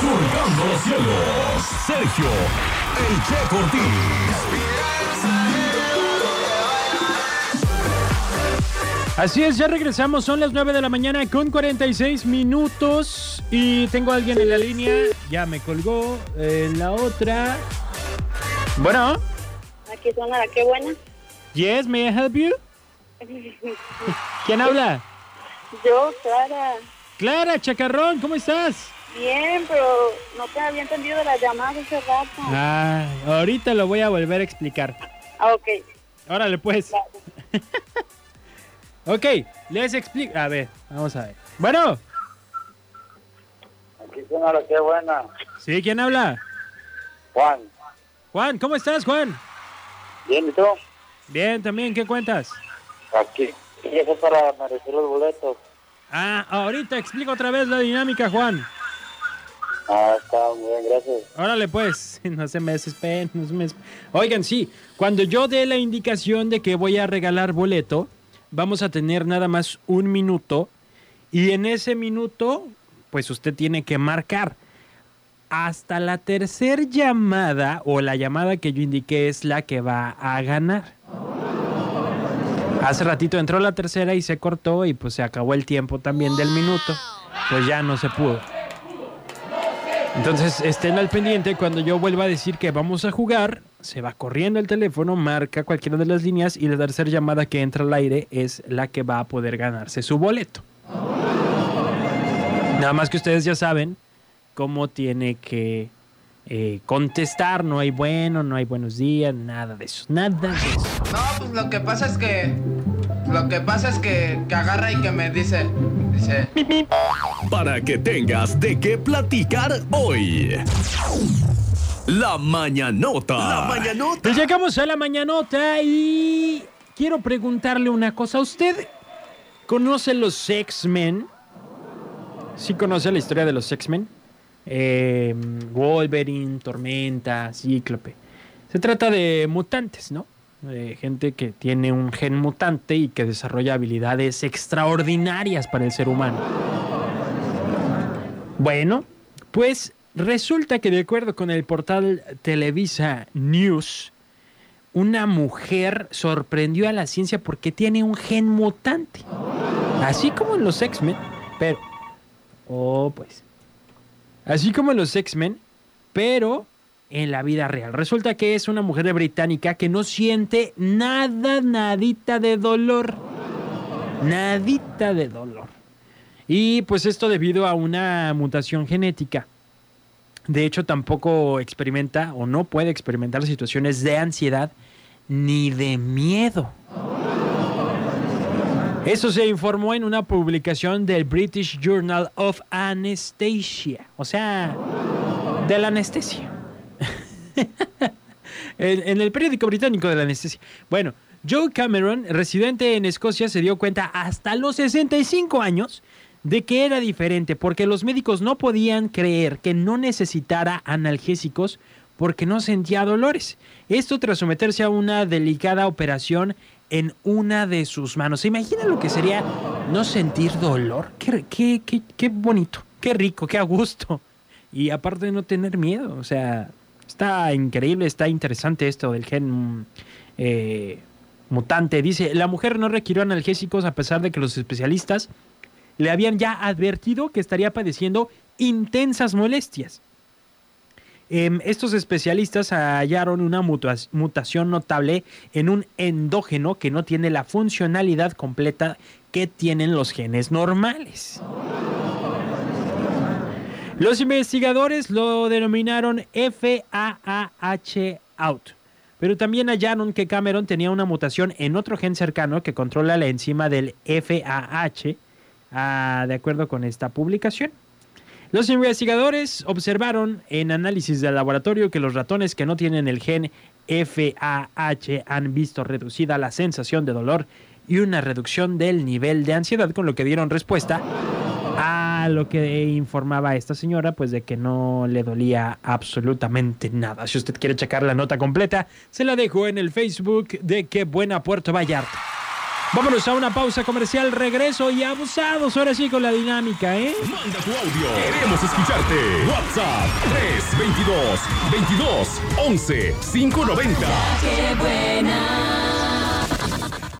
Surcando los cielos, Sergio, el Che Cortés. Así es, ya regresamos, son las 9 de la mañana con 46 minutos y tengo a alguien en la línea, ya me colgó, en la otra. Bueno, Aquí suena la que buena. yes, may I help you? ¿Quién habla? Yo, Clara. Clara, chacarrón, ¿cómo estás? Bien, pero no te había entendido la llamada hace rato. Ah, ahorita lo voy a volver a explicar. Ah, ok. Órale, pues. Vale. Ok, les explico. A ver, vamos a ver. Bueno, Aquí suena la que buena. ¿sí? ¿Quién habla? Juan, Juan, ¿cómo estás, Juan? ¿bien y tú? Bien, también, ¿qué cuentas? Aquí. Y eso para merecer los boletos. Ah, ahorita explico otra vez la dinámica, Juan. Ah, está muy bien, gracias. Órale, pues, no se me desesperen. no se me Oigan, sí, cuando yo dé la indicación de que voy a regalar boleto, vamos a tener nada más un minuto. Y en ese minuto, pues usted tiene que marcar. Hasta la tercer llamada o la llamada que yo indiqué es la que va a ganar. Hace ratito entró la tercera y se cortó y pues se acabó el tiempo también del minuto. Pues ya no se pudo. Entonces estén al pendiente cuando yo vuelva a decir que vamos a jugar, se va corriendo el teléfono, marca cualquiera de las líneas y la tercera llamada que entra al aire es la que va a poder ganarse su boleto. Nada más que ustedes ya saben cómo tiene que eh, contestar, no hay bueno, no hay buenos días, nada de eso, nada de eso. No, pues lo que pasa es que. Lo que pasa es que, que agarra y que me dice. Dice. Para que tengas de qué platicar hoy. La mañanota. La mañanota. Pues llegamos a la mañanota y quiero preguntarle una cosa. ¿Usted conoce los X-Men? ¿Sí conoce la historia de los X-Men? Eh, Wolverine, Tormenta, Cíclope. Se trata de mutantes, ¿no? De gente que tiene un gen mutante y que desarrolla habilidades extraordinarias para el ser humano. Bueno, pues resulta que de acuerdo con el portal Televisa News, una mujer sorprendió a la ciencia porque tiene un gen mutante. Así como en los X-Men, pero... Oh, pues. Así como en los X-Men, pero en la vida real. Resulta que es una mujer británica que no siente nada, nadita de dolor. Nadita de dolor. Y pues esto debido a una mutación genética. De hecho, tampoco experimenta o no puede experimentar situaciones de ansiedad ni de miedo. Eso se informó en una publicación del British Journal of Anesthesia, o sea, de la anestesia. en, el periódico británico de la anestesia. Bueno, Joe Cameron, residente en Escocia, se dio cuenta hasta los 65 años de que era diferente, porque los médicos no podían creer que no necesitara analgésicos porque no sentía dolores. Esto tras someterse a una delicada operación en una de sus manos. ¿Se imagina lo que sería no sentir dolor? Qué, qué, qué, qué bonito, qué rico, qué a gusto. Y aparte de no tener miedo, o sea, está increíble, está interesante esto del gen eh, mutante. Dice, la mujer no requirió analgésicos a pesar de que los especialistas le habían ya advertido que estaría padeciendo intensas molestias. Em, estos especialistas hallaron una mutación notable en un endógeno que no tiene la funcionalidad completa que tienen los genes normales. Los investigadores lo denominaron FAAH out, pero también hallaron que Cameron tenía una mutación en otro gen cercano que controla la enzima del FAH, ah, de acuerdo con esta publicación. Los investigadores observaron en análisis de laboratorio que los ratones que no tienen el gen FAH han visto reducida la sensación de dolor y una reducción del nivel de ansiedad, con lo que dieron respuesta lo que informaba esta señora, pues de que no le dolía absolutamente nada. Si usted quiere checar la nota completa, se la dejo en el Facebook de Qué Buena Puerto Vallarta. Vámonos a una pausa comercial, regreso y abusados ahora sí con la dinámica, ¿eh? Manda tu audio, queremos escucharte. WhatsApp 322 22 11 590. Qué buena.